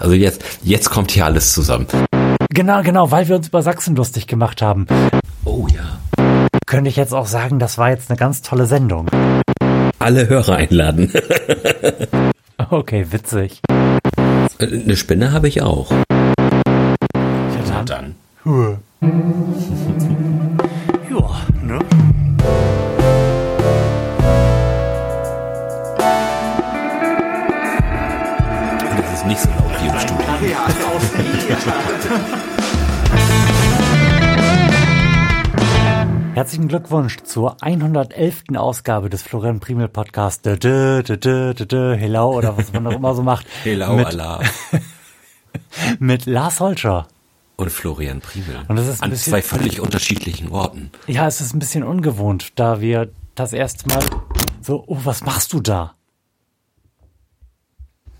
Also jetzt, jetzt kommt hier alles zusammen. Genau, genau, weil wir uns über Sachsen lustig gemacht haben. Oh ja. Könnte ich jetzt auch sagen, das war jetzt eine ganz tolle Sendung. Alle Hörer einladen. Okay, witzig. Eine Spinne habe ich auch. Herzlichen Glückwunsch zur 111. Ausgabe des Florian Primel Podcast. Dö, dö, dö, dö, Hello oder was man auch immer so macht. Hello, mit, Allah. mit Lars Holscher. Und Florian Priemel. Und das ist An bisschen- zwei völlig unterschiedlichen Orten. Ja, es ist ein bisschen ungewohnt, da wir das erste Mal so, oh, was machst du da?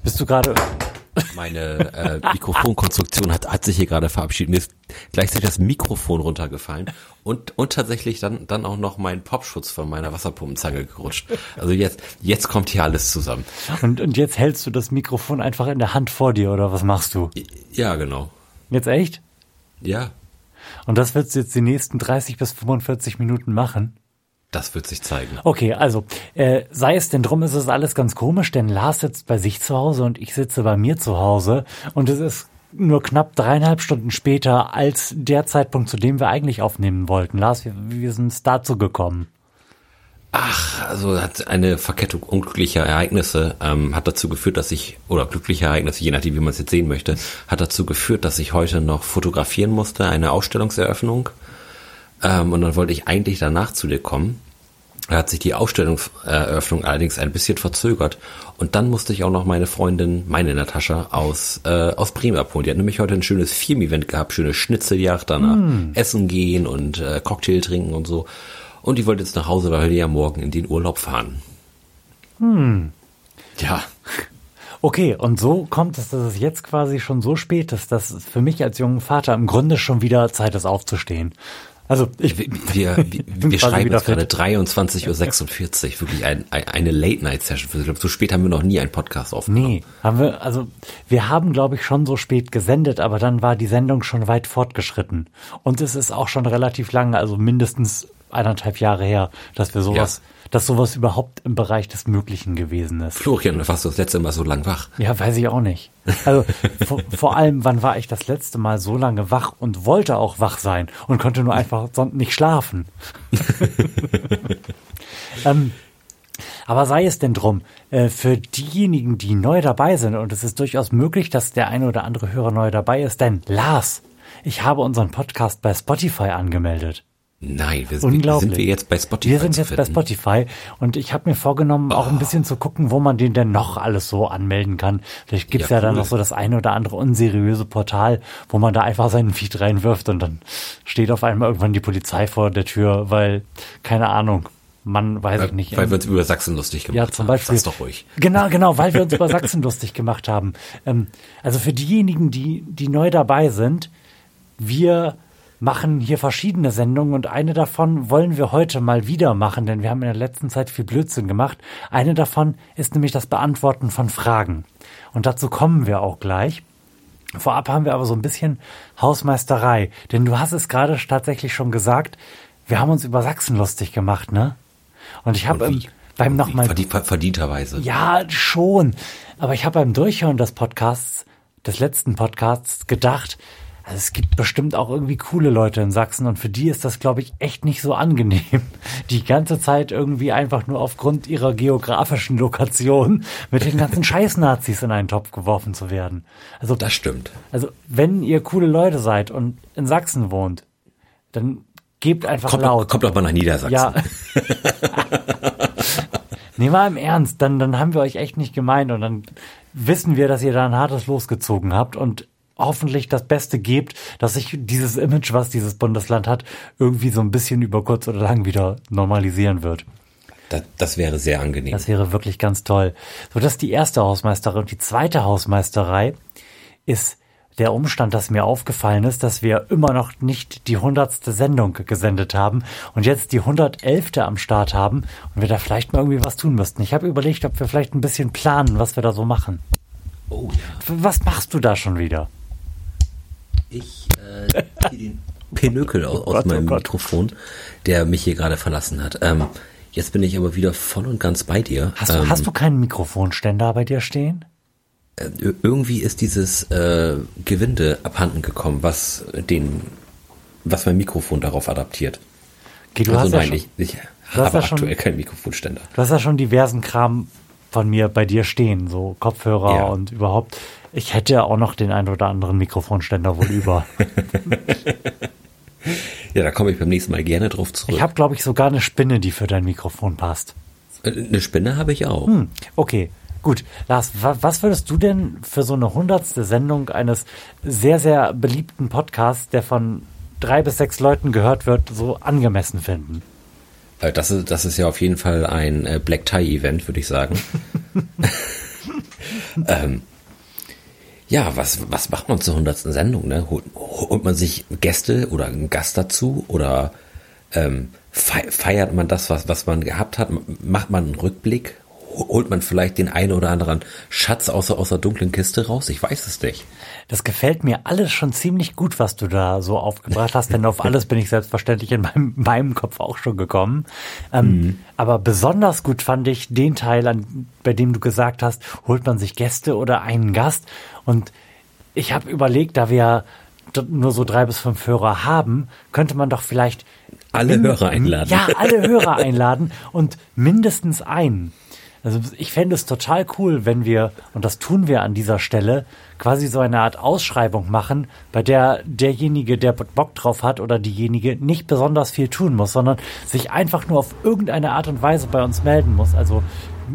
Bist du gerade, Meine äh, Mikrofonkonstruktion hat, hat sich hier gerade verabschiedet. Mir ist gleichzeitig das Mikrofon runtergefallen und, und tatsächlich dann, dann auch noch mein Popschutz von meiner Wasserpumpenzange gerutscht. Also jetzt, jetzt kommt hier alles zusammen. und, und jetzt hältst du das Mikrofon einfach in der Hand vor dir oder was machst du? Ja, genau. Jetzt echt? Ja, Und das willst du jetzt die nächsten 30 bis 45 Minuten machen? Das wird sich zeigen. Okay, also äh, sei es denn drum, ist es alles ganz komisch, denn Lars sitzt bei sich zu Hause und ich sitze bei mir zu Hause und es ist nur knapp dreieinhalb Stunden später als der Zeitpunkt, zu dem wir eigentlich aufnehmen wollten. Lars, wie, wie sind dazu gekommen? Ach, also hat eine Verkettung unglücklicher Ereignisse ähm, hat dazu geführt, dass ich, oder glückliche Ereignisse, je nachdem, wie man es jetzt sehen möchte, hat dazu geführt, dass ich heute noch fotografieren musste, eine Ausstellungseröffnung. Ähm, und dann wollte ich eigentlich danach zu dir kommen. Da hat sich die Ausstellungseröffnung allerdings ein bisschen verzögert. Und dann musste ich auch noch meine Freundin, meine Natascha, aus, äh, aus Bremen abholen. Die hat nämlich heute ein schönes Firmen-Event gehabt, schöne Schnitzeljagd, danach essen gehen und äh, Cocktail trinken und so. Und die wollte jetzt nach Hause, weil wir ja morgen in den Urlaub fahren. Hm. Ja, Okay, und so kommt es, dass es jetzt quasi schon so spät ist, dass für mich als jungen Vater im Grunde schon wieder Zeit ist aufzustehen. Also ich wir, wir, wir, schreiben jetzt gerade fit. 23.46 Uhr, wirklich ein, ein, eine Late-Night-Session. Ich glaube, so spät haben wir noch nie einen Podcast aufgenommen. Nee, haben wir, also wir haben, glaube ich, schon so spät gesendet, aber dann war die Sendung schon weit fortgeschritten. Und es ist auch schon relativ lang, also mindestens eineinhalb Jahre her, dass wir sowas, dass sowas überhaupt im Bereich des Möglichen gewesen ist. Florian, warst du das letzte Mal so lang wach? Ja, weiß ich auch nicht. Also vor, vor allem, wann war ich das letzte Mal so lange wach und wollte auch wach sein und konnte nur einfach sonst nicht schlafen. ähm, aber sei es denn drum, äh, für diejenigen, die neu dabei sind, und es ist durchaus möglich, dass der eine oder andere Hörer neu dabei ist, denn Lars, ich habe unseren Podcast bei Spotify angemeldet. Nein, wir, Unglaublich. sind wir jetzt bei Spotify Wir sind jetzt bei? Spotify und ich habe mir vorgenommen, auch ein bisschen zu gucken, wo man den denn noch alles so anmelden kann. Vielleicht gibt's ja, Ja, dann cool. noch so das eine oder andere unseriöse Portal, wo man da einfach seinen Feed reinwirft und dann steht auf einmal irgendwann die Polizei vor der Tür, weil, keine Ahnung, man weiß ich nicht. Weil wir uns über Sachsen lustig gemacht Ja, haben. zum Beispiel. Sag's doch ruhig. Genau, genau, weil wir uns über Sachsen lustig gemacht haben. Ähm, also für diejenigen, die, die neu dabei sind, wir machen hier verschiedene Sendungen und eine davon wollen wir heute mal wieder machen, denn wir haben in der letzten Zeit viel Blödsinn gemacht. Eine davon ist nämlich das Beantworten von Fragen. Und dazu kommen wir auch gleich. Vorab haben wir aber so ein bisschen Hausmeisterei, denn du hast es gerade tatsächlich schon gesagt, wir haben uns über Sachsen lustig gemacht, ne? Und ich habe beim nochmal Verdient, ver- verdienterweise. ja, schon. Aber ich habe beim Durchhören des Podcasts, des letzten Podcasts, gedacht, also es gibt bestimmt auch irgendwie coole Leute in Sachsen und für die ist das, glaube ich, echt nicht so angenehm, die ganze Zeit irgendwie einfach nur aufgrund ihrer geografischen Lokation mit den ganzen Scheiß-Nazis in einen Topf geworfen zu werden. Also, Das stimmt. also wenn ihr coole Leute seid und in Sachsen wohnt, dann gebt einfach Kommt, laut. kommt doch mal nach Niedersachsen. Ja. nee, mal im Ernst, dann, dann haben wir euch echt nicht gemeint und dann wissen wir, dass ihr da ein hartes losgezogen habt und hoffentlich das Beste gebt, dass sich dieses Image, was dieses Bundesland hat, irgendwie so ein bisschen über kurz oder lang wieder normalisieren wird. Das, das wäre sehr angenehm. Das wäre wirklich ganz toll. So, das ist die erste Hausmeisterei. Und die zweite Hausmeisterei ist der Umstand, dass mir aufgefallen ist, dass wir immer noch nicht die hundertste Sendung gesendet haben und jetzt die 111. am Start haben und wir da vielleicht mal irgendwie was tun müssten. Ich habe überlegt, ob wir vielleicht ein bisschen planen, was wir da so machen. Oh ja. Was machst du da schon wieder? Ich äh, den Pinökel aus, aus meinem Mikrofon, der mich hier gerade verlassen hat. Ähm, jetzt bin ich aber wieder voll und ganz bei dir. Hast du, ähm, hast du keinen Mikrofonständer bei dir stehen? Äh, irgendwie ist dieses äh, Gewinde abhanden gekommen, was den, was mein Mikrofon darauf adaptiert. Okay, du also hast nein, ja schon, ich, ich habe aktuell keinen Mikrofonständer. Du hast ja schon diversen Kram von mir bei dir stehen, so Kopfhörer ja. und überhaupt. Ich hätte auch noch den einen oder anderen Mikrofonständer wohl über. ja, da komme ich beim nächsten Mal gerne drauf zurück. Ich habe, glaube ich, sogar eine Spinne, die für dein Mikrofon passt. Äh, eine Spinne habe ich auch. Hm, okay. Gut, Lars, was würdest du denn für so eine hundertste Sendung eines sehr, sehr beliebten Podcasts, der von drei bis sechs Leuten gehört wird, so angemessen finden? Äh, das ist, das ist ja auf jeden Fall ein äh, Black Tie-Event, würde ich sagen. ähm, ja, was, was macht man zur hundertsten Sendung? Ne? Holt, holt man sich Gäste oder einen Gast dazu oder ähm, feiert man das, was, was man gehabt hat? Macht man einen Rückblick? Holt man vielleicht den einen oder anderen Schatz aus, aus der dunklen Kiste raus? Ich weiß es nicht. Das gefällt mir alles schon ziemlich gut, was du da so aufgebracht hast, denn auf alles bin ich selbstverständlich in meinem, meinem Kopf auch schon gekommen. Ähm, mhm. Aber besonders gut fand ich den Teil, an, bei dem du gesagt hast, holt man sich Gäste oder einen Gast. Und ich habe überlegt, da wir nur so drei bis fünf Hörer haben, könnte man doch vielleicht alle Hörer einladen. Ja, alle Hörer einladen und mindestens einen. Also ich fände es total cool, wenn wir, und das tun wir an dieser Stelle, quasi so eine Art Ausschreibung machen, bei der derjenige, der Bock drauf hat oder diejenige nicht besonders viel tun muss, sondern sich einfach nur auf irgendeine Art und Weise bei uns melden muss. Also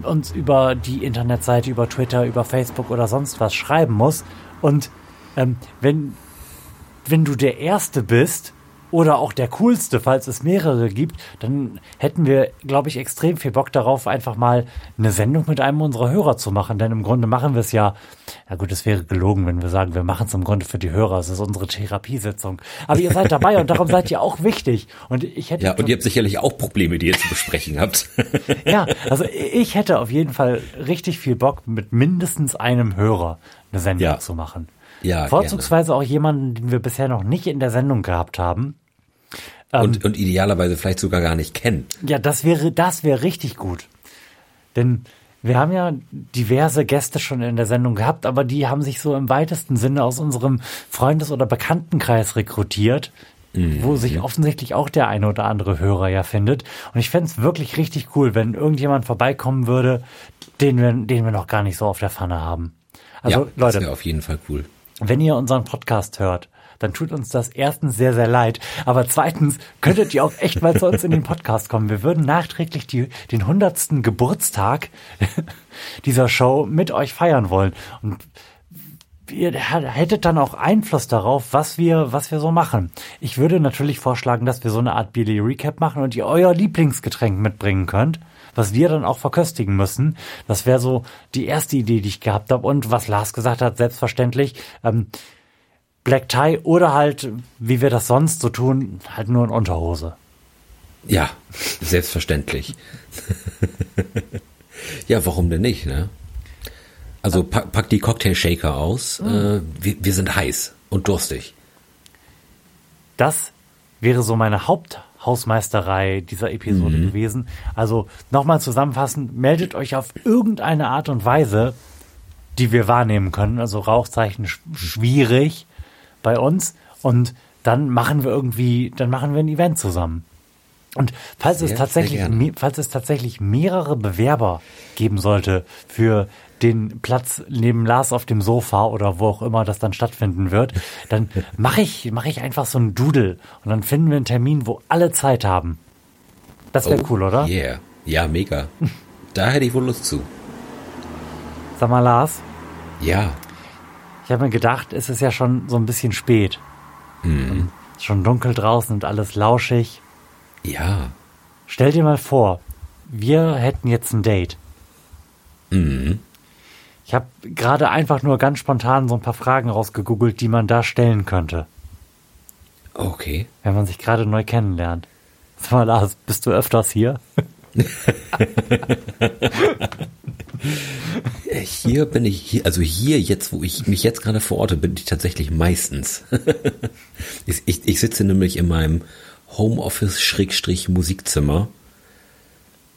uns über die Internetseite, über Twitter, über Facebook oder sonst was schreiben muss. Und ähm, wenn, wenn du der Erste bist, oder auch der coolste, falls es mehrere gibt, dann hätten wir, glaube ich, extrem viel Bock darauf, einfach mal eine Sendung mit einem unserer Hörer zu machen. Denn im Grunde machen wir es ja, na gut, es wäre gelogen, wenn wir sagen, wir machen es im Grunde für die Hörer. Es ist unsere Therapiesitzung. Aber ihr seid dabei und darum seid ihr auch wichtig. Und ich hätte. Ja, und ihr habt sicherlich auch Probleme, die ihr zu besprechen habt. ja, also ich hätte auf jeden Fall richtig viel Bock, mit mindestens einem Hörer eine Sendung ja. zu machen. Ja, Vorzugsweise gerne. auch jemanden, den wir bisher noch nicht in der Sendung gehabt haben. Und, ähm, und idealerweise vielleicht sogar gar nicht kennen. Ja, das wäre, das wäre richtig gut. Denn wir haben ja diverse Gäste schon in der Sendung gehabt, aber die haben sich so im weitesten Sinne aus unserem Freundes- oder Bekanntenkreis rekrutiert, mhm. wo sich offensichtlich auch der eine oder andere Hörer ja findet. Und ich fände es wirklich richtig cool, wenn irgendjemand vorbeikommen würde, den wir, den wir noch gar nicht so auf der Pfanne haben. Also ja, Leute, das wäre auf jeden Fall cool. Wenn ihr unseren Podcast hört dann tut uns das erstens sehr, sehr leid. Aber zweitens könntet ihr auch echt mal zu uns in den Podcast kommen. Wir würden nachträglich die, den hundertsten Geburtstag dieser Show mit euch feiern wollen. Und ihr hättet dann auch Einfluss darauf, was wir, was wir so machen. Ich würde natürlich vorschlagen, dass wir so eine Art Billy Recap machen und ihr euer Lieblingsgetränk mitbringen könnt, was wir dann auch verköstigen müssen. Das wäre so die erste Idee, die ich gehabt habe. Und was Lars gesagt hat, selbstverständlich, ähm, Black Tie oder halt, wie wir das sonst so tun, halt nur in Unterhose. Ja, selbstverständlich. ja, warum denn nicht, ne? Also pack, pack die Cocktail-Shaker aus. Mhm. Äh, wir, wir sind heiß und durstig. Das wäre so meine Haupthausmeisterei dieser Episode mhm. gewesen. Also nochmal zusammenfassend, meldet euch auf irgendeine Art und Weise, die wir wahrnehmen können. Also Rauchzeichen schwierig bei uns und dann machen wir irgendwie, dann machen wir ein Event zusammen. Und falls sehr, es tatsächlich, falls es tatsächlich mehrere Bewerber geben sollte für den Platz neben Lars auf dem Sofa oder wo auch immer das dann stattfinden wird, dann mache ich, mache ich einfach so ein Doodle und dann finden wir einen Termin, wo alle Zeit haben. Das wäre oh, cool, oder? Yeah. Ja, mega. da hätte ich wohl Lust zu. Sag mal, Lars. Ja. Ich habe mir gedacht, es ist ja schon so ein bisschen spät. Mhm. Schon dunkel draußen und alles lauschig. Ja. Stell dir mal vor, wir hätten jetzt ein Date. Mhm. Ich habe gerade einfach nur ganz spontan so ein paar Fragen rausgegoogelt, die man da stellen könnte. Okay. Wenn man sich gerade neu kennenlernt. Sag mal, Lars, bist du öfters hier? hier bin ich, hier, also hier jetzt, wo ich mich jetzt gerade verorte, bin ich tatsächlich meistens. ich, ich, ich sitze nämlich in meinem Homeoffice-Musikzimmer.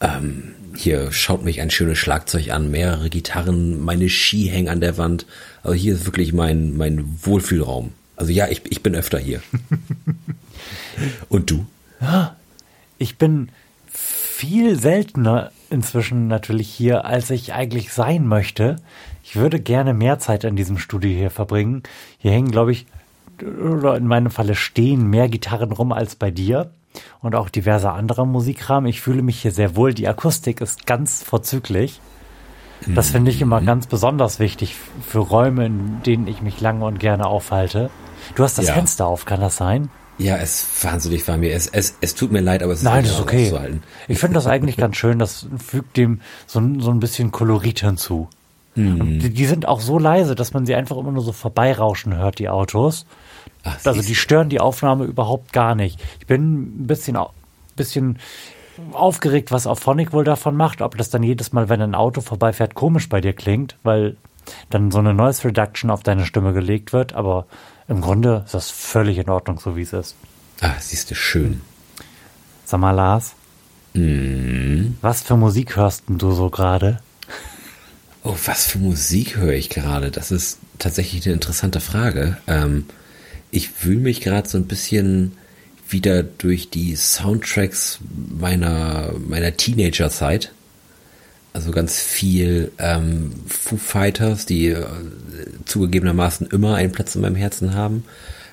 Ähm, hier schaut mich ein schönes Schlagzeug an, mehrere Gitarren, meine Ski hängen an der Wand. Also hier ist wirklich mein, mein Wohlfühlraum. Also ja, ich, ich bin öfter hier. Und du? Ich bin viel seltener inzwischen natürlich hier, als ich eigentlich sein möchte. Ich würde gerne mehr Zeit in diesem Studio hier verbringen. Hier hängen, glaube ich, oder in meinem Falle stehen mehr Gitarren rum als bei dir und auch diverse andere Musikkram. Ich fühle mich hier sehr wohl. Die Akustik ist ganz vorzüglich. Das finde ich immer mhm. ganz besonders wichtig für Räume, in denen ich mich lange und gerne aufhalte. Du hast das ja. Fenster auf, kann das sein? Ja, es wahnsinnig war mir. Es, es, es tut mir leid, aber es Nein, ist, ist okay. Ich finde das eigentlich ganz schön. Das fügt dem so, so ein bisschen Kolorit hinzu. Mhm. Die, die, sind auch so leise, dass man sie einfach immer nur so vorbeirauschen hört, die Autos. Ach, also die stören die Aufnahme überhaupt gar nicht. Ich bin ein bisschen, bisschen aufgeregt, was Auphonic wohl davon macht. Ob das dann jedes Mal, wenn ein Auto vorbeifährt, komisch bei dir klingt, weil dann so eine Noise Reduction auf deine Stimme gelegt wird. Aber im Grunde ist das völlig in Ordnung, so wie es ist. Ah, siehst du, schön. Sag mal, Lars. Mm. Was für Musik hörst du so gerade? Oh, was für Musik höre ich gerade? Das ist tatsächlich eine interessante Frage. Ähm, ich wühle mich gerade so ein bisschen wieder durch die Soundtracks meiner, meiner Teenagerzeit. Also ganz viel ähm, Foo Fighters, die äh, zugegebenermaßen immer einen Platz in meinem Herzen haben.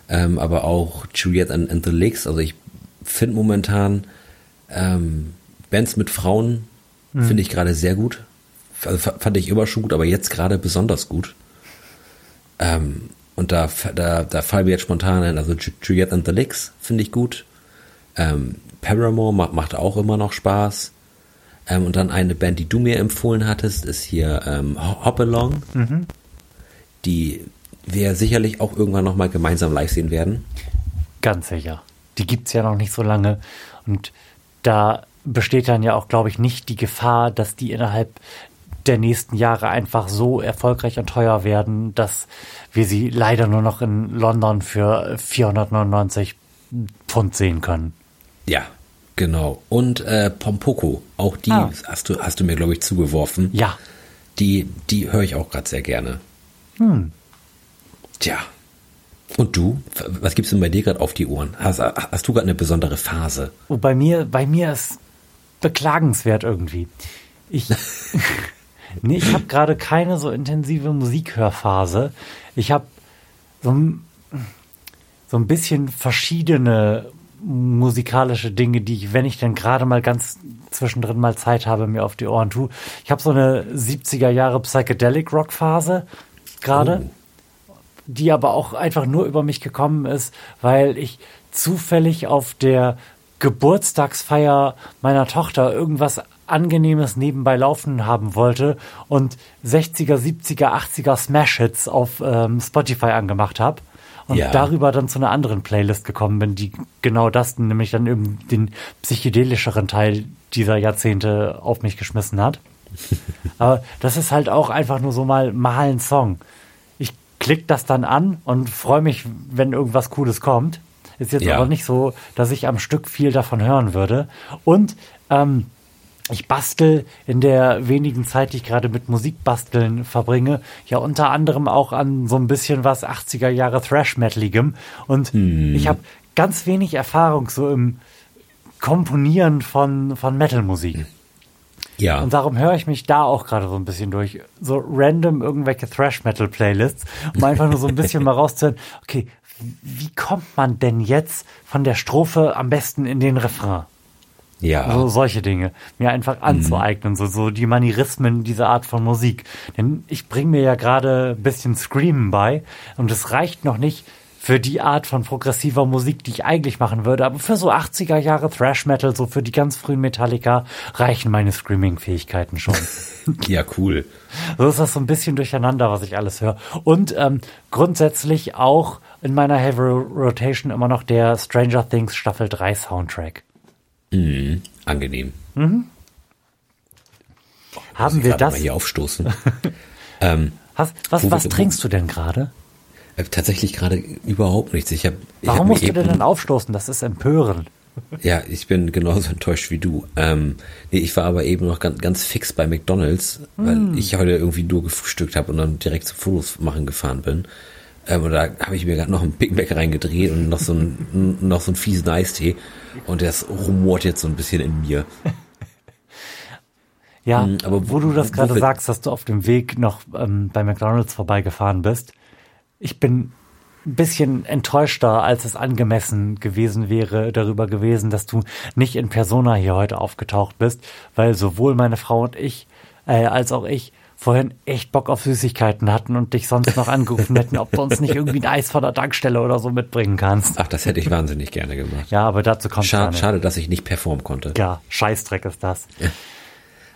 Ähm, aber auch Juliet and, and the Licks. Also ich finde momentan ähm, Bands mit Frauen mhm. finde ich gerade sehr gut. Also fand ich immer schon gut, aber jetzt gerade besonders gut. Ähm, und da, da, da fallen wir jetzt spontan ein, also Juliet and the Licks finde ich gut. Ähm, Paramore macht, macht auch immer noch Spaß. Ähm, und dann eine Band, die du mir empfohlen hattest, ist hier ähm, Hop Along, mhm. die wir sicherlich auch irgendwann nochmal gemeinsam live sehen werden. Ganz sicher. Die gibt's ja noch nicht so lange. Und da besteht dann ja auch, glaube ich, nicht die Gefahr, dass die innerhalb der nächsten Jahre einfach so erfolgreich und teuer werden, dass wir sie leider nur noch in London für 499 Pfund sehen können. Ja, genau. Und äh, Pompoko, auch die ah. hast du hast du mir glaube ich zugeworfen. Ja. Die die höre ich auch gerade sehr gerne. Hm. Tja. Und du? Was gibt's denn bei dir gerade auf die Ohren? Hast, hast du gerade eine besondere Phase? Oh, bei mir, bei mir ist beklagenswert irgendwie. Ich, nee, ich habe gerade keine so intensive Musikhörphase. Ich habe so, so ein bisschen verschiedene musikalische Dinge, die ich, wenn ich denn gerade mal ganz zwischendrin mal Zeit habe, mir auf die Ohren tue. Ich habe so eine 70er Jahre Psychedelic Rock Phase gerade, oh. die aber auch einfach nur über mich gekommen ist, weil ich zufällig auf der Geburtstagsfeier meiner Tochter irgendwas Angenehmes nebenbei laufen haben wollte und 60er, 70er, 80er Smash-Hits auf ähm, Spotify angemacht habe und ja. darüber dann zu einer anderen Playlist gekommen bin, die genau das, nämlich dann eben den psychedelischeren Teil dieser Jahrzehnte auf mich geschmissen hat. Aber das ist halt auch einfach nur so mal, mal ein Song. Ich klick das dann an und freue mich, wenn irgendwas Cooles kommt. Ist jetzt ja. aber nicht so, dass ich am Stück viel davon hören würde. Und ähm, ich bastel in der wenigen Zeit, die ich gerade mit Musikbasteln verbringe, ja unter anderem auch an so ein bisschen was 80er Jahre Thrash-Metaligem. Und hm. ich habe ganz wenig Erfahrung so im Komponieren von, von Metal-Musik. Ja. Und darum höre ich mich da auch gerade so ein bisschen durch. So random irgendwelche Thrash-Metal-Playlists, um einfach nur so ein bisschen mal rauszuhören, okay, wie kommt man denn jetzt von der Strophe am besten in den Refrain? Ja. So solche Dinge. Mir einfach anzueignen, mhm. so, so die Manierismen dieser Art von Musik. Denn ich bringe mir ja gerade ein bisschen Screamen bei und es reicht noch nicht für die Art von progressiver Musik, die ich eigentlich machen würde. Aber für so 80er Jahre Thrash Metal, so für die ganz frühen Metallica, reichen meine Screaming-Fähigkeiten schon. ja, cool. So ist das so ein bisschen durcheinander, was ich alles höre. Und ähm, grundsätzlich auch in meiner Heavy Rotation immer noch der Stranger Things Staffel 3 Soundtrack. Mhm, angenehm. Mhm. Haben wir das? Mal hier aufstoßen. ähm, was was, was trinkst du denn gerade? Äh, tatsächlich gerade überhaupt nichts. Ich hab, ich Warum musst du denn dann aufstoßen? Das ist empörend. Ja, ich bin genauso enttäuscht wie du. Ähm, nee, ich war aber eben noch ganz, ganz fix bei McDonalds, weil mm. ich heute irgendwie nur gefrühstückt habe und dann direkt zu Fotos machen gefahren bin. Ähm, da habe ich mir gerade noch einen Big Mac reingedreht und noch so einen, noch so einen fiesen Eistee. Und das rumort jetzt so ein bisschen in mir. Ja, mhm, aber wo, wo du das gerade sagst, dass du auf dem Weg noch ähm, bei McDonalds vorbeigefahren bist. Ich bin ein bisschen enttäuschter, als es angemessen gewesen wäre, darüber gewesen, dass du nicht in Persona hier heute aufgetaucht bist, weil sowohl meine Frau und ich, äh, als auch ich vorhin echt Bock auf Süßigkeiten hatten und dich sonst noch angerufen hätten, ob du uns nicht irgendwie ein Eis von der Tankstelle oder so mitbringen kannst. Ach, das hätte ich wahnsinnig gerne gemacht. Ja, aber dazu kommt Schade, schade, dass ich nicht performen konnte. Ja, Scheißdreck ist das.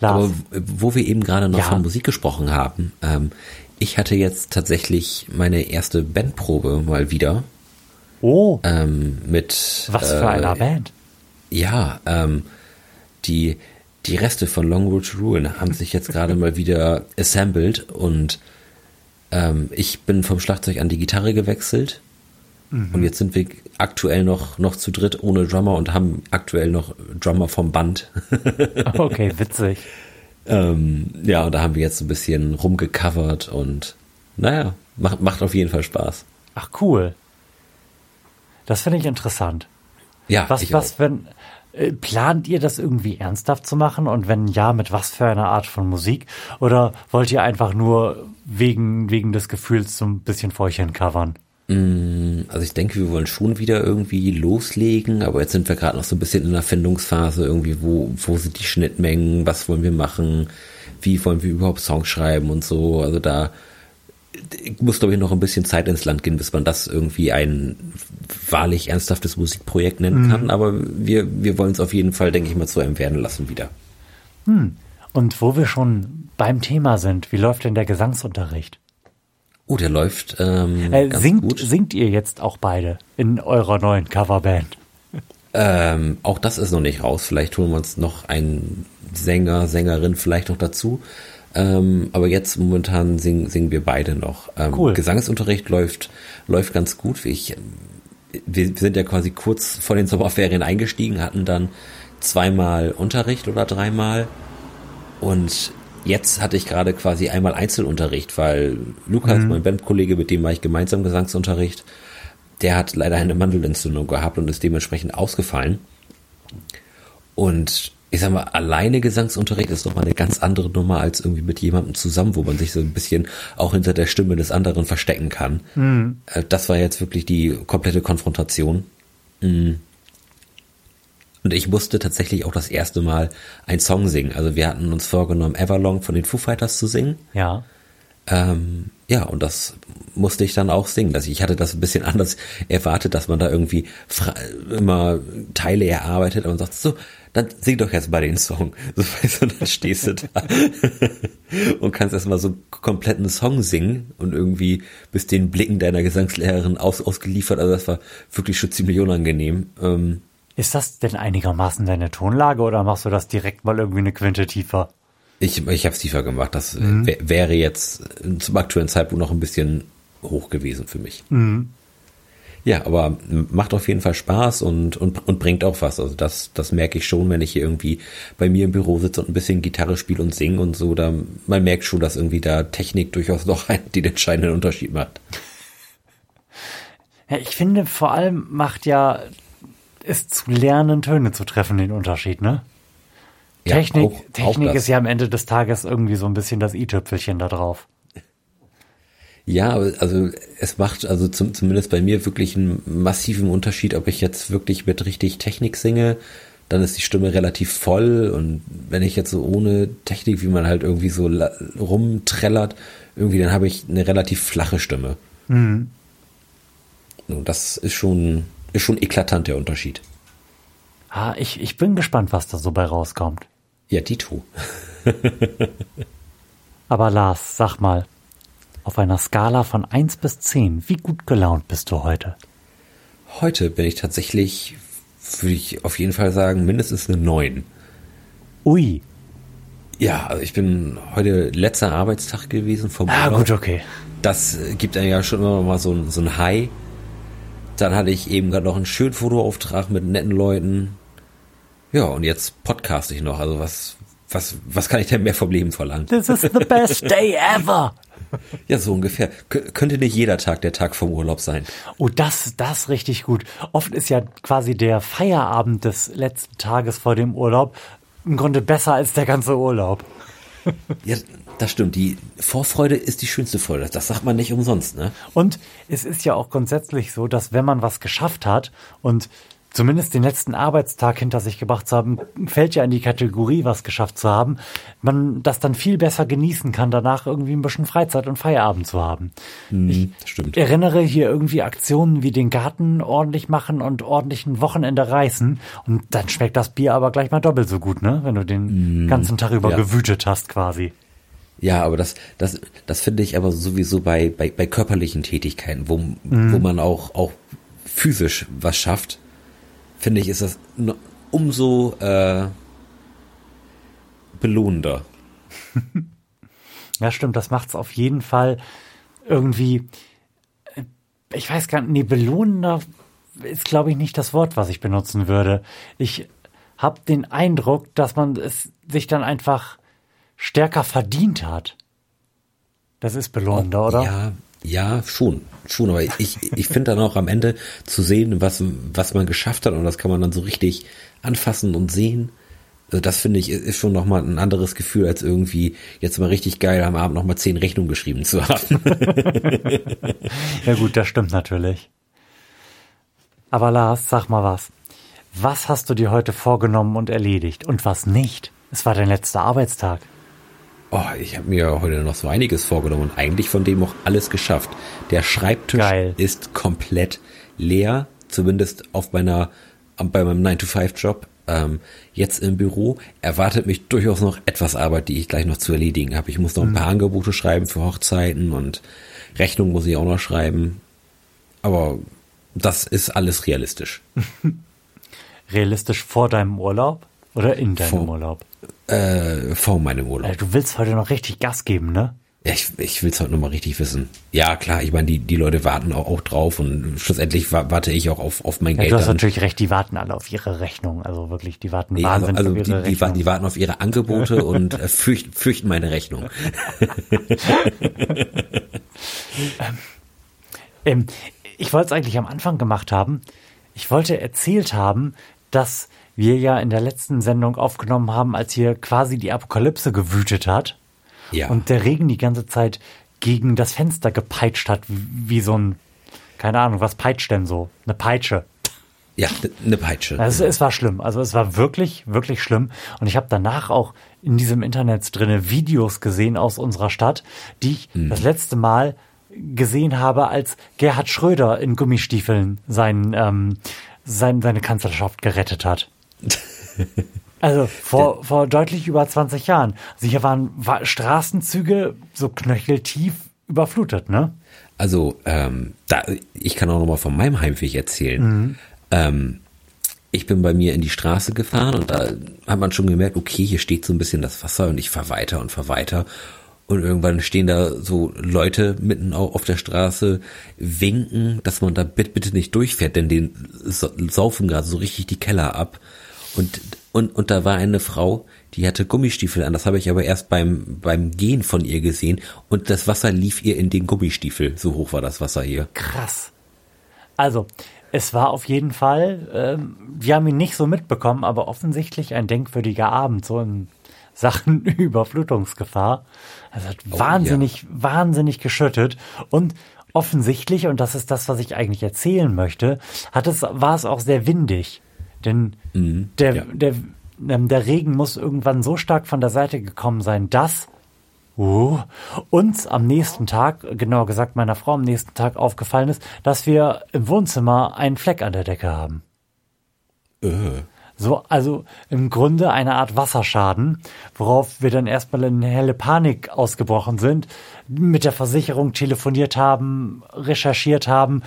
Aber wo wir eben gerade noch ja. von Musik gesprochen haben, ähm, ich hatte jetzt tatsächlich meine erste Bandprobe mal wieder. Oh. Ähm, mit. Was für äh, einer Band? Ja, ähm, die, die Reste von Long Road to Ruin haben sich jetzt gerade mal wieder assembled und ähm, ich bin vom Schlagzeug an die Gitarre gewechselt. Mhm. Und jetzt sind wir aktuell noch, noch zu dritt ohne Drummer und haben aktuell noch Drummer vom Band. okay, witzig. Ähm, ja, und da haben wir jetzt ein bisschen rumgecovert und naja, macht, macht auf jeden Fall Spaß. Ach, cool. Das finde ich interessant. Ja, was, ich was, auch. wenn, plant ihr das irgendwie ernsthaft zu machen? Und wenn ja, mit was für einer Art von Musik? Oder wollt ihr einfach nur wegen, wegen des Gefühls so ein bisschen vor euch hin covern? Mm, also ich denke, wir wollen schon wieder irgendwie loslegen, aber jetzt sind wir gerade noch so ein bisschen in der Findungsphase, irgendwie, wo, wo sind die Schnittmengen, was wollen wir machen, wie wollen wir überhaupt Songs schreiben und so. Also da muss, glaube ich, noch ein bisschen Zeit ins Land gehen, bis man das irgendwie ein wahrlich ernsthaftes Musikprojekt nennen mhm. kann. Aber wir, wir wollen es auf jeden Fall, denke ich mal, zu einem werden lassen wieder. Hm. Und wo wir schon beim Thema sind, wie läuft denn der Gesangsunterricht? Oh, der läuft ähm, äh, singt, gut. Singt ihr jetzt auch beide in eurer neuen Coverband? Ähm, auch das ist noch nicht raus. Vielleicht holen wir uns noch einen Sänger, Sängerin vielleicht noch dazu. Ähm, aber jetzt momentan singen, singen wir beide noch. Ähm, cool. Gesangsunterricht läuft, läuft ganz gut. Ich, wir sind ja quasi kurz vor den Sommerferien eingestiegen, hatten dann zweimal Unterricht oder dreimal. Und jetzt hatte ich gerade quasi einmal Einzelunterricht, weil Lukas, mhm. mein Bandkollege, mit dem war ich gemeinsam Gesangsunterricht, der hat leider eine Mandelentzündung gehabt und ist dementsprechend ausgefallen. Und ich sag mal, alleine Gesangsunterricht ist nochmal eine ganz andere Nummer als irgendwie mit jemandem zusammen, wo man sich so ein bisschen auch hinter der Stimme des anderen verstecken kann. Mhm. Äh, das war jetzt wirklich die komplette Konfrontation. Mhm. Und ich musste tatsächlich auch das erste Mal einen Song singen. Also wir hatten uns vorgenommen, Everlong von den Foo Fighters zu singen. Ja. Ähm, ja, und das musste ich dann auch singen. Also ich hatte das ein bisschen anders erwartet, dass man da irgendwie immer Teile erarbeitet und sagt, so, dann sing doch jetzt mal den Song. So, weißt du, dann stehst du da und kannst erstmal so einen kompletten Song singen und irgendwie bis den Blicken deiner Gesangslehrerin aus, ausgeliefert. Also das war wirklich schon ziemlich unangenehm. Ähm, ist das denn einigermaßen deine Tonlage oder machst du das direkt mal irgendwie eine Quinte tiefer? Ich, ich habe es tiefer gemacht. Das mhm. wäre jetzt zum aktuellen Zeitpunkt noch ein bisschen hoch gewesen für mich. Mhm. Ja, aber macht auf jeden Fall Spaß und, und, und bringt auch was. Also das, das merke ich schon, wenn ich hier irgendwie bei mir im Büro sitze und ein bisschen Gitarre spiele und singe und so. Da, man merkt schon, dass irgendwie da Technik durchaus noch einen, den entscheidenden Unterschied macht. Ja, ich finde, vor allem macht ja es zu lernen, Töne zu treffen, den Unterschied, ne? Ja, Technik, auch, Technik auch ist ja am Ende des Tages irgendwie so ein bisschen das i-Tüpfelchen da drauf. Ja, also es macht also zum, zumindest bei mir wirklich einen massiven Unterschied, ob ich jetzt wirklich mit richtig Technik singe, dann ist die Stimme relativ voll und wenn ich jetzt so ohne Technik, wie man halt irgendwie so rumtrellert, irgendwie dann habe ich eine relativ flache Stimme. Mhm. Und das ist schon ist schon eklatant der Unterschied. Ah, ich, ich bin gespannt, was da so bei rauskommt. Ja, Dito. Aber Lars, sag mal, auf einer Skala von 1 bis 10, wie gut gelaunt bist du heute? Heute bin ich tatsächlich, würde ich auf jeden Fall sagen, mindestens eine 9. Ui. Ja, also ich bin heute letzter Arbeitstag gewesen vom Ah, Urlaub. gut, okay. Das gibt einem ja schon immer mal so, ein- so ein High. Dann hatte ich eben gerade noch einen schönen Fotoauftrag mit netten Leuten. Ja, und jetzt podcaste ich noch. Also was, was, was kann ich denn mehr vom Leben verlangen? This is the best day ever. Ja, so ungefähr. Kö- könnte nicht jeder Tag der Tag vom Urlaub sein. Oh, das, das richtig gut. Oft ist ja quasi der Feierabend des letzten Tages vor dem Urlaub im Grunde besser als der ganze Urlaub. Ja, das stimmt. Die Vorfreude ist die schönste Freude. Das sagt man nicht umsonst, ne? Und es ist ja auch grundsätzlich so, dass wenn man was geschafft hat und zumindest den letzten Arbeitstag hinter sich gebracht zu haben, fällt ja in die Kategorie, was geschafft zu haben, man das dann viel besser genießen kann, danach irgendwie ein bisschen Freizeit und Feierabend zu haben. ich stimmt. erinnere hier irgendwie Aktionen wie den Garten ordentlich machen und ordentlich ein Wochenende reißen und dann schmeckt das Bier aber gleich mal doppelt so gut, ne? Wenn du den ganzen Tag über ja. gewütet hast quasi. Ja, aber das, das, das finde ich aber sowieso bei, bei, bei körperlichen Tätigkeiten, wo, wo man auch, auch physisch was schafft, finde ich, ist das umso äh, belohnender. Ja, stimmt, das macht's auf jeden Fall irgendwie, äh, ich weiß gar nicht, nee, belohnender ist, glaube ich, nicht das Wort, was ich benutzen würde. Ich habe den Eindruck, dass man es sich dann einfach stärker verdient hat. Das ist belohnender, oder? Ja, ja, schon, schon. Aber ich, ich finde dann auch am Ende zu sehen, was, was man geschafft hat und das kann man dann so richtig anfassen und sehen. Also das finde ich ist schon nochmal ein anderes Gefühl, als irgendwie jetzt mal richtig geil am Abend nochmal zehn Rechnungen geschrieben zu haben. Ja gut, das stimmt natürlich. Aber Lars, sag mal was. Was hast du dir heute vorgenommen und erledigt und was nicht? Es war dein letzter Arbeitstag. Oh, ich habe mir heute noch so einiges vorgenommen und eigentlich von dem auch alles geschafft. Der Schreibtisch Geil. ist komplett leer, zumindest auf meiner, bei meinem 9-to-5-Job. Ähm, jetzt im Büro erwartet mich durchaus noch etwas Arbeit, die ich gleich noch zu erledigen habe. Ich muss noch ein paar Angebote schreiben für Hochzeiten und Rechnung muss ich auch noch schreiben. Aber das ist alles realistisch. Realistisch vor deinem Urlaub oder in deinem Vor- Urlaub? Äh, vor meinem Urlaub. Du willst heute noch richtig Gas geben, ne? Ja, ich, ich will es heute nochmal richtig wissen. Ja, klar, ich meine, die, die Leute warten auch, auch drauf und schlussendlich wa- warte ich auch auf, auf mein Ja, Geld. du hast dann. natürlich recht, die warten alle auf ihre Rechnung. Also wirklich, die warten Nee, also, wahnsinnig also auf die, ihre die, wa- Rechnung. die warten auf ihre Angebote und äh, fürcht, fürchten meine Rechnung. Ähm, ich wollte es eigentlich am Anfang gemacht haben. Ich wollte erzählt haben, dass wir ja in der letzten Sendung aufgenommen haben, als hier quasi die Apokalypse gewütet hat Ja. und der Regen die ganze Zeit gegen das Fenster gepeitscht hat, wie, so ein, keine Ahnung, was peitscht denn so? Eine Peitsche. ja, eine Peitsche. Also es war schlimm. Also es war wirklich, wirklich schlimm. Und ich habe danach auch in diesem Internet drinne Videos gesehen aus unserer Stadt, die ich das letzte Mal gesehen habe, als Gerhard Schröder in Gummistiefeln sein, ähm, sein, seine Kanzlerschaft gerettet hat. Also vor, vor deutlich über 20 Jahren. Also hier waren Wa- Straßenzüge so knöcheltief überflutet, ne? Also, ähm, da, ich kann auch nochmal von meinem Heimweg erzählen. Ähm, ich bin bei mir in die Straße gefahren und da hat man schon gemerkt, okay, hier steht so ein bisschen das Wasser und ich fahr weiter und fahr weiter. Und irgendwann stehen da so Leute mitten au- auf der Straße, winken, dass man da bitte, bitte nicht durchfährt, denn den sa- saufen gerade so richtig die Keller ab. Und, und, und da war eine Frau, die hatte Gummistiefel an. Das habe ich aber erst beim, beim Gehen von ihr gesehen. Und das Wasser lief ihr in den Gummistiefel. So hoch war das Wasser hier. Krass. Also, es war auf jeden Fall, ähm, wir haben ihn nicht so mitbekommen, aber offensichtlich ein denkwürdiger Abend, so in Sachen Überflutungsgefahr. Also hat wahnsinnig, wahnsinnig geschüttet und offensichtlich, und das ist das, was ich eigentlich erzählen möchte, hat es, war es auch sehr windig. Denn der, ja. der, ähm, der Regen muss irgendwann so stark von der Seite gekommen sein, dass Uh, uns am nächsten Tag, genauer gesagt meiner Frau am nächsten Tag aufgefallen ist, dass wir im Wohnzimmer einen Fleck an der Decke haben. So, also im Grunde eine Art Wasserschaden, worauf wir dann erstmal in helle Panik ausgebrochen sind, mit der Versicherung telefoniert haben, recherchiert haben,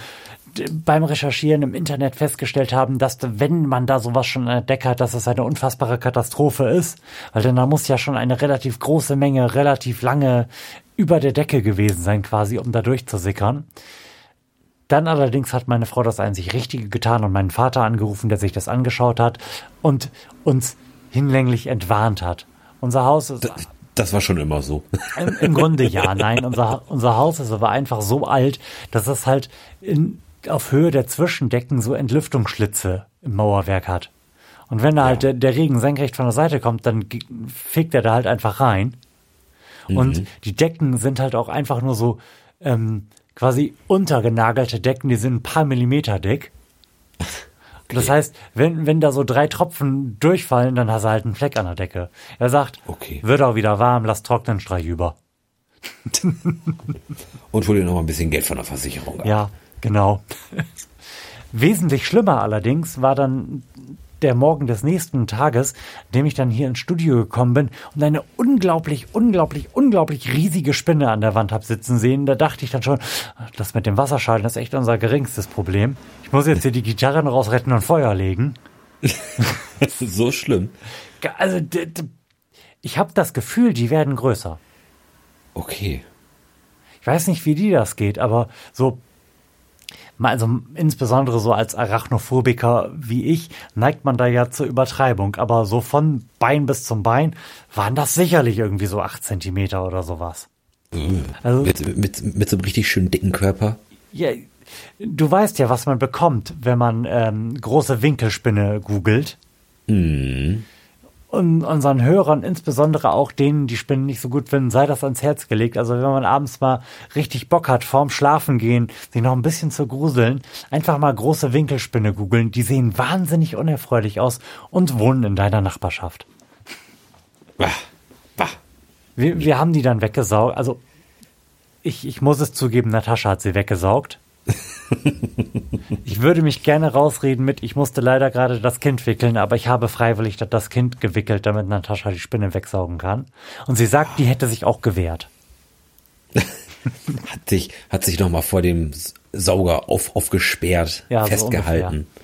beim Recherchieren im Internet festgestellt haben, dass wenn man da sowas schon entdeckt hat, dass es eine unfassbare Katastrophe ist, weil dann da muss ja schon eine relativ große Menge, relativ lange über der Decke gewesen sein, quasi, um da durchzusickern. Dann allerdings hat meine Frau das einzig Richtige getan und meinen Vater angerufen, der sich das angeschaut hat und uns hinlänglich entwarnt hat. Unser Haus ist. Das, das war schon immer so. Im, Im, Grunde ja, nein. Unser, unser Haus ist aber einfach so alt, dass es halt in, auf Höhe der Zwischendecken so Entlüftungsschlitze im Mauerwerk hat. Und wenn da halt ja. halt der, der, Regen senkrecht von der Seite kommt, dann fegt er da halt einfach rein. Mhm. Und die Decken sind halt auch einfach nur so ähm, quasi untergenagelte Decken, die sind ein paar Millimeter dick. Okay. Das heißt, wenn, wenn da so drei Tropfen durchfallen, dann hast du halt einen Fleck an der Decke. Er sagt, okay. wird auch wieder warm, lass trocknen, streich über. Und hol dir noch mal ein bisschen Geld von der Versicherung ab. Ja, genau. Wesentlich schlimmer allerdings war dann der Morgen des nächsten Tages, dem ich dann hier ins Studio gekommen bin und eine unglaublich, unglaublich, unglaublich riesige Spinne an der Wand habe sitzen sehen. Da dachte ich dann schon, das mit dem Wasserschalen ist echt unser geringstes Problem. Ich muss jetzt hier die Gitarren rausretten und Feuer legen. so schlimm. Also ich habe das Gefühl, die werden größer. Okay. Ich weiß nicht, wie die das geht, aber so also insbesondere so als Arachnophobiker wie ich, neigt man da ja zur Übertreibung. Aber so von Bein bis zum Bein waren das sicherlich irgendwie so acht Zentimeter oder sowas. Mhm. Also, mit, mit, mit so einem richtig schönen dicken Körper. Ja, du weißt ja, was man bekommt, wenn man ähm, große Winkelspinne googelt. Mhm und unseren Hörern, insbesondere auch denen, die Spinnen nicht so gut finden, sei das ans Herz gelegt. Also wenn man abends mal richtig Bock hat, vorm Schlafen gehen, sich noch ein bisschen zu gruseln, einfach mal große Winkelspinne googeln. Die sehen wahnsinnig unerfreulich aus und wohnen in deiner Nachbarschaft. Bah, bah. Wir, wir haben die dann weggesaugt. Also ich, ich muss es zugeben, Natascha hat sie weggesaugt. ich würde mich gerne rausreden mit, ich musste leider gerade das Kind wickeln, aber ich habe freiwillig das Kind gewickelt, damit Natascha die Spinne wegsaugen kann. Und sie sagt, die hätte sich auch gewehrt. hat sich, hat sich nochmal vor dem Sauger auf, aufgesperrt, ja, festgehalten. So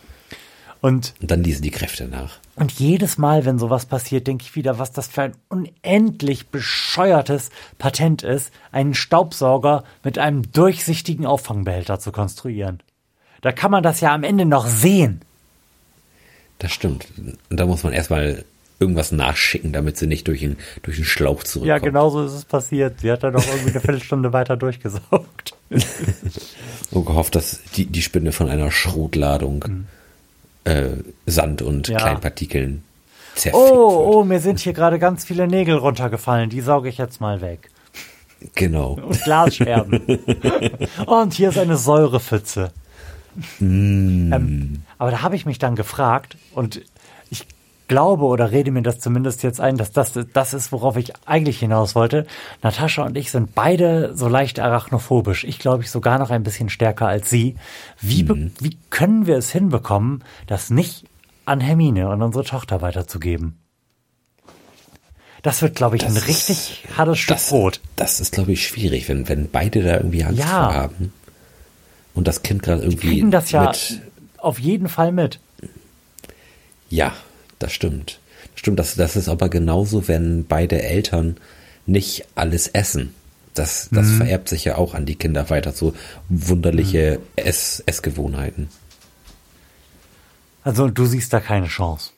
und, und dann ließen die Kräfte nach. Und jedes Mal, wenn sowas passiert, denke ich wieder, was das für ein unendlich bescheuertes Patent ist, einen Staubsauger mit einem durchsichtigen Auffangbehälter zu konstruieren. Da kann man das ja am Ende noch sehen. Das stimmt. Und da muss man erstmal irgendwas nachschicken, damit sie nicht durch den, durch den Schlauch zurückkommt. Ja, genau so ist es passiert. Sie hat dann noch irgendwie eine Viertelstunde weiter durchgesaugt. und gehofft, dass die, die Spinne von einer Schrotladung mhm äh, Sand und ja. Kleinpartikeln zerfickt Oh, oh, mir sind hier gerade ganz viele Nägel runtergefallen. Die sauge ich jetzt mal weg. Genau. Und Glasscherben. und hier ist eine Säurepfütze. Mm. Ähm, aber da habe ich mich dann gefragt und glaube oder rede mir das zumindest jetzt ein, dass das das ist, worauf ich eigentlich hinaus wollte. Natascha und ich sind beide so leicht arachnophobisch. Ich glaube ich sogar noch ein bisschen stärker als sie. Wie, mhm. wie können wir es hinbekommen, das nicht an Hermine und unsere Tochter weiterzugeben? Das wird, glaube ich, das, ein richtig hartes Stück das, Brot. Das ist, glaube ich, schwierig, wenn, wenn beide da irgendwie Angst ja. vor haben. Und das Kind gerade irgendwie. Die kriegen das ja auf jeden Fall mit. Ja, das stimmt. Stimmt, das, das ist aber genauso, wenn beide Eltern nicht alles essen. Das, das mhm. vererbt sich ja auch an die Kinder weiter, so wunderliche mhm. Ess, Essgewohnheiten. Also du siehst da keine Chance.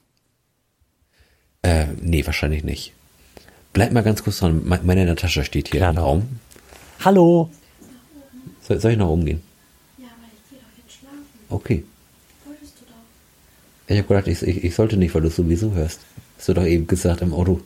Äh, nee, wahrscheinlich nicht. Bleib mal ganz kurz dran. Meine Natascha steht hier Klar, im Raum. Hallo. Soll, soll ich noch umgehen? Ja, aber ich gehe doch jetzt schlafen. Okay. Ich habe gedacht, ich, ich, ich, sollte nicht, weil du es sowieso hörst. Hast du doch eben gesagt im Auto.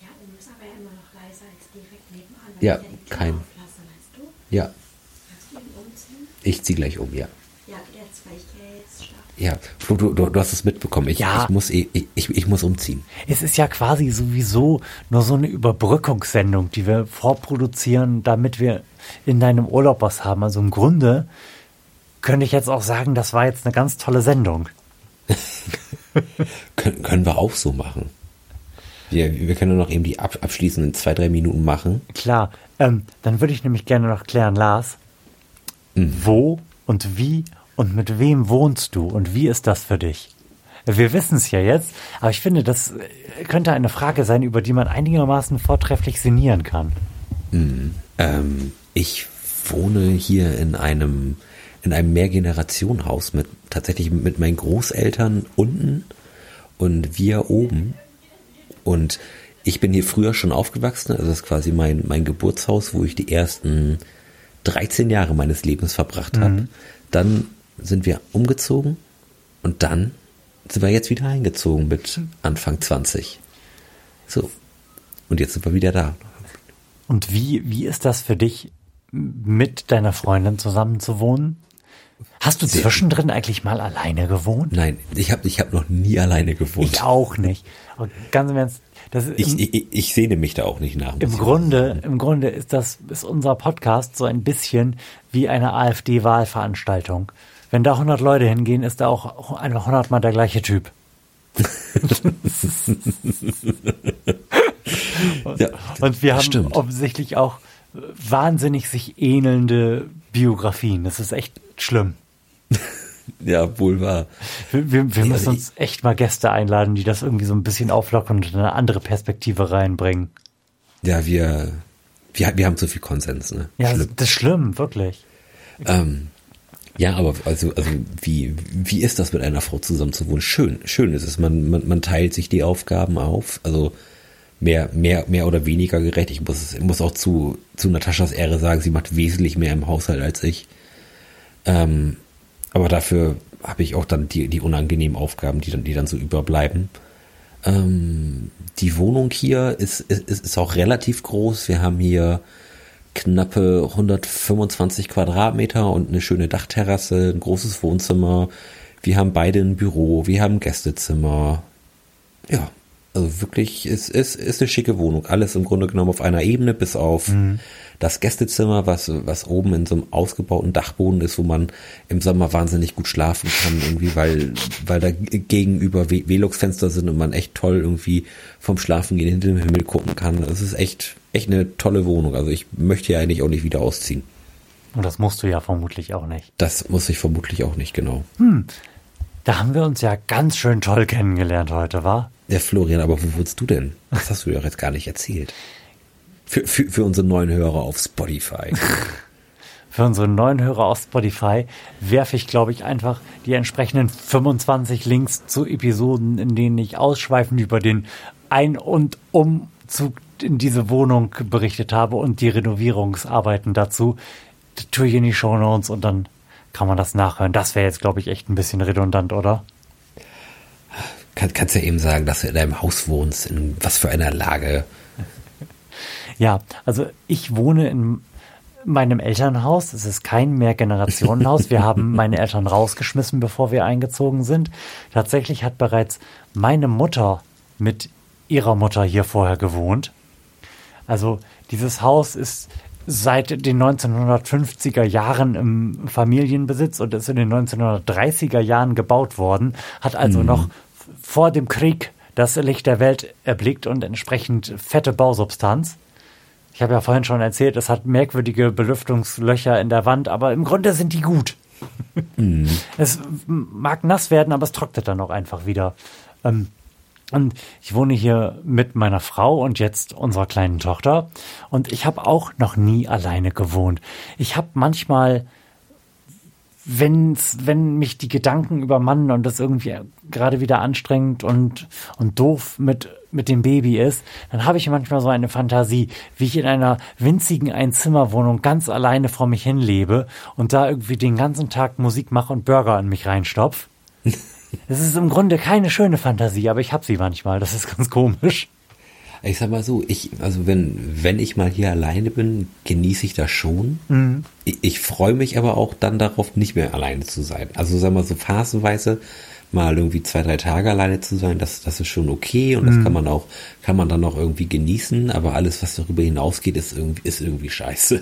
Ja, oben ist aber immer noch leiser als direkt nebenan. Ja, kein. Lasse, weißt du? Ja. Kannst du ihn umziehen? Ich ziehe gleich um, ja. Ja, jetzt, weil ich jetzt Ja, Flo, du, du, du, hast es mitbekommen. Ich, ja. ich, muss, ich, ich, ich muss umziehen. Es ist ja quasi sowieso nur so eine Überbrückungssendung, die wir vorproduzieren, damit wir in deinem Urlaub was haben. Also im Grunde könnte ich jetzt auch sagen, das war jetzt eine ganz tolle Sendung. können, können wir auch so machen. Wir, wir können noch eben die ab, abschließenden zwei, drei Minuten machen. Klar. Ähm, dann würde ich nämlich gerne noch klären, Lars, mhm. wo Und wie und mit wem wohnst du und wie ist das für dich? Wir wissen es ja jetzt, aber ich finde, das könnte eine Frage sein, über die man einigermaßen vortrefflich sinnieren kann. Mhm. Ähm, ich wohne hier in einem in einem Mehrgenerationenhaus mit tatsächlich mit meinen Großeltern unten und wir oben. Und ich bin hier früher schon aufgewachsen, also das ist quasi mein, mein Geburtshaus, wo ich die ersten 13 Jahre meines Lebens verbracht habe. Mhm. Dann sind wir umgezogen und dann sind wir jetzt wieder eingezogen mit Anfang 20. So. Und jetzt sind wir wieder da. Und wie, wie ist das für dich, mit deiner Freundin zusammen zu wohnen? Hast du zwischendrin eigentlich mal alleine gewohnt? Nein, ich habe ich hab noch nie alleine gewohnt. Ich auch nicht. Und ganz im Ernst, das ist ich, ich, ich sehne mich da auch nicht nach. Im Grunde, im Grunde ist das ist unser Podcast so ein bisschen wie eine AfD-Wahlveranstaltung. Wenn da 100 Leute hingehen, ist da auch einfach 100 Mal der gleiche Typ. ja, und wir haben stimmt. offensichtlich auch wahnsinnig sich ähnelnde Biografien. Das ist echt schlimm. ja, wohl wahr. Wir, wir, wir müssen uns echt mal Gäste einladen, die das irgendwie so ein bisschen auflockern und eine andere Perspektive reinbringen. Ja, wir, wir, wir haben zu viel Konsens, ne? Ja, schlimm. das ist schlimm, wirklich. Ähm, ja, aber also, also wie, wie ist das mit einer Frau zusammen zu wohnen? Schön, schön ist es. Man, man, man teilt sich die Aufgaben auf. Also mehr, mehr, mehr oder weniger gerecht. Ich muss, muss auch zu, zu Nataschas Ehre sagen, sie macht wesentlich mehr im Haushalt als ich. Ähm, aber dafür habe ich auch dann die, die unangenehmen Aufgaben, die dann, die dann so überbleiben. Ähm, die Wohnung hier ist, ist, ist auch relativ groß. Wir haben hier knappe 125 Quadratmeter und eine schöne Dachterrasse, ein großes Wohnzimmer. Wir haben beide ein Büro, wir haben Gästezimmer. Ja, also wirklich, es ist, ist eine schicke Wohnung. Alles im Grunde genommen auf einer Ebene, bis auf mhm. das Gästezimmer, was, was oben in so einem ausgebauten Dachboden ist, wo man im Sommer wahnsinnig gut schlafen kann, irgendwie, weil, weil da gegenüber Velux-Fenster sind und man echt toll irgendwie vom Schlafen gehen hinter dem Himmel gucken kann. Es ist echt, echt eine tolle Wohnung. Also ich möchte ja eigentlich auch nicht wieder ausziehen. Und das musst du ja vermutlich auch nicht. Das muss ich vermutlich auch nicht, genau. Hm. Da haben wir uns ja ganz schön toll kennengelernt heute, war? Ja, Florian, aber wo wohnst du denn? Das hast du ja jetzt gar nicht erzählt. Für, für, für unsere neuen Hörer auf Spotify. für unsere neuen Hörer auf Spotify werfe ich, glaube ich, einfach die entsprechenden 25 Links zu Episoden, in denen ich ausschweifend über den Ein- und Umzug in diese Wohnung berichtet habe und die Renovierungsarbeiten dazu. Das tue ich in die Show Notes und dann kann man das nachhören. Das wäre jetzt, glaube ich, echt ein bisschen redundant, oder? Kann, kannst ja eben sagen, dass du in deinem Haus wohnst, in was für einer Lage. Ja, also ich wohne in meinem Elternhaus. Es ist kein Mehrgenerationenhaus. Wir haben meine Eltern rausgeschmissen, bevor wir eingezogen sind. Tatsächlich hat bereits meine Mutter mit ihrer Mutter hier vorher gewohnt. Also dieses Haus ist seit den 1950er Jahren im Familienbesitz und ist in den 1930er Jahren gebaut worden, hat also mhm. noch vor dem Krieg das Licht der Welt erblickt und entsprechend fette Bausubstanz. Ich habe ja vorhin schon erzählt, es hat merkwürdige Belüftungslöcher in der Wand, aber im Grunde sind die gut. Mhm. Es mag nass werden, aber es trocknet dann auch einfach wieder. Ähm, und ich wohne hier mit meiner Frau und jetzt unserer kleinen Tochter. Und ich habe auch noch nie alleine gewohnt. Ich habe manchmal wenn's, wenn mich die Gedanken übermannen und das irgendwie gerade wieder anstrengend und, und doof mit, mit dem Baby ist, dann habe ich manchmal so eine Fantasie, wie ich in einer winzigen Einzimmerwohnung ganz alleine vor mich hin lebe und da irgendwie den ganzen Tag Musik mache und Burger an mich reinstopf. Es ist im Grunde keine schöne Fantasie, aber ich habe sie manchmal. Das ist ganz komisch. Ich sag mal so, ich, also wenn, wenn ich mal hier alleine bin, genieße ich das schon. Mhm. Ich, ich freue mich aber auch dann darauf, nicht mehr alleine zu sein. Also sag mal so phasenweise mal irgendwie zwei, drei Tage alleine zu sein, das, das ist schon okay und das mhm. kann man auch, kann man dann auch irgendwie genießen, aber alles, was darüber hinausgeht, ist irgendwie, ist irgendwie scheiße.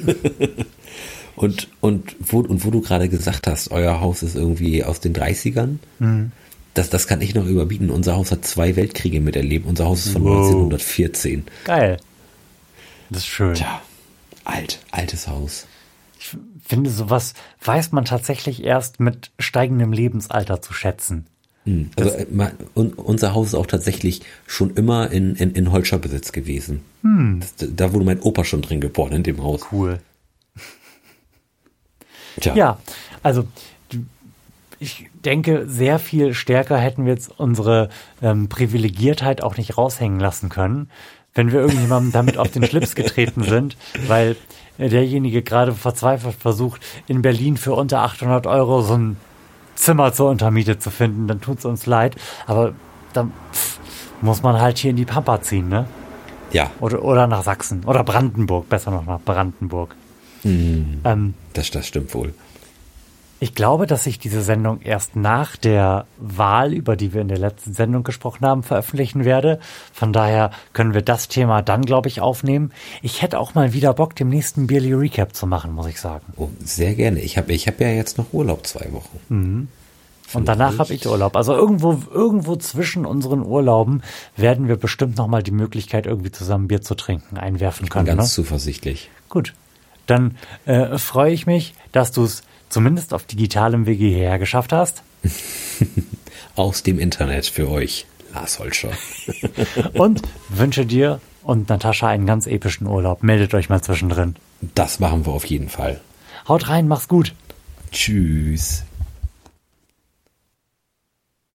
und, und wo, und wo du gerade gesagt hast, euer Haus ist irgendwie aus den 30ern. Mhm das, das kann ich noch überbieten. Unser Haus hat zwei Weltkriege miterlebt. Unser Haus ist von wow. 1914. Geil. Das ist schön. Tja, alt, altes Haus. Ich finde, sowas weiß man tatsächlich erst mit steigendem Lebensalter zu schätzen. Hm. Also äh, unser Haus ist auch tatsächlich schon immer in, in, in Holscher Besitz gewesen. Hm. Das, da wurde mein Opa schon drin geboren in dem Haus. Cool. Tja. Ja, also ich denke, sehr viel stärker hätten wir jetzt unsere ähm, Privilegiertheit auch nicht raushängen lassen können, wenn wir irgendjemandem damit auf den Schlips getreten sind, weil derjenige gerade verzweifelt versucht, in Berlin für unter 800 Euro so ein Zimmer zur Untermiete zu finden, dann tut es uns leid. Aber dann pff, muss man halt hier in die Pampa ziehen, ne? Ja. Oder, oder nach Sachsen. Oder Brandenburg, besser noch nach Brandenburg. Mhm. Ähm, das, das stimmt wohl. Ich glaube, dass sich diese Sendung erst nach der Wahl, über die wir in der letzten Sendung gesprochen haben, veröffentlichen werde. Von daher können wir das Thema dann, glaube ich, aufnehmen. Ich hätte auch mal wieder Bock, dem nächsten Beerly Recap zu machen, muss ich sagen. Oh, sehr gerne. Ich habe ich hab ja jetzt noch Urlaub zwei Wochen. Mhm. Und danach habe ich Urlaub. Also irgendwo, irgendwo zwischen unseren Urlauben werden wir bestimmt noch mal die Möglichkeit, irgendwie zusammen Bier zu trinken, einwerfen können. Ich bin ganz ne? zuversichtlich. Gut. Dann äh, freue ich mich, dass du es zumindest auf digitalem Wege hierher geschafft hast. Aus dem Internet für euch, Lars Holscher. und wünsche dir und Natascha einen ganz epischen Urlaub. Meldet euch mal zwischendrin. Das machen wir auf jeden Fall. Haut rein, mach's gut. Tschüss.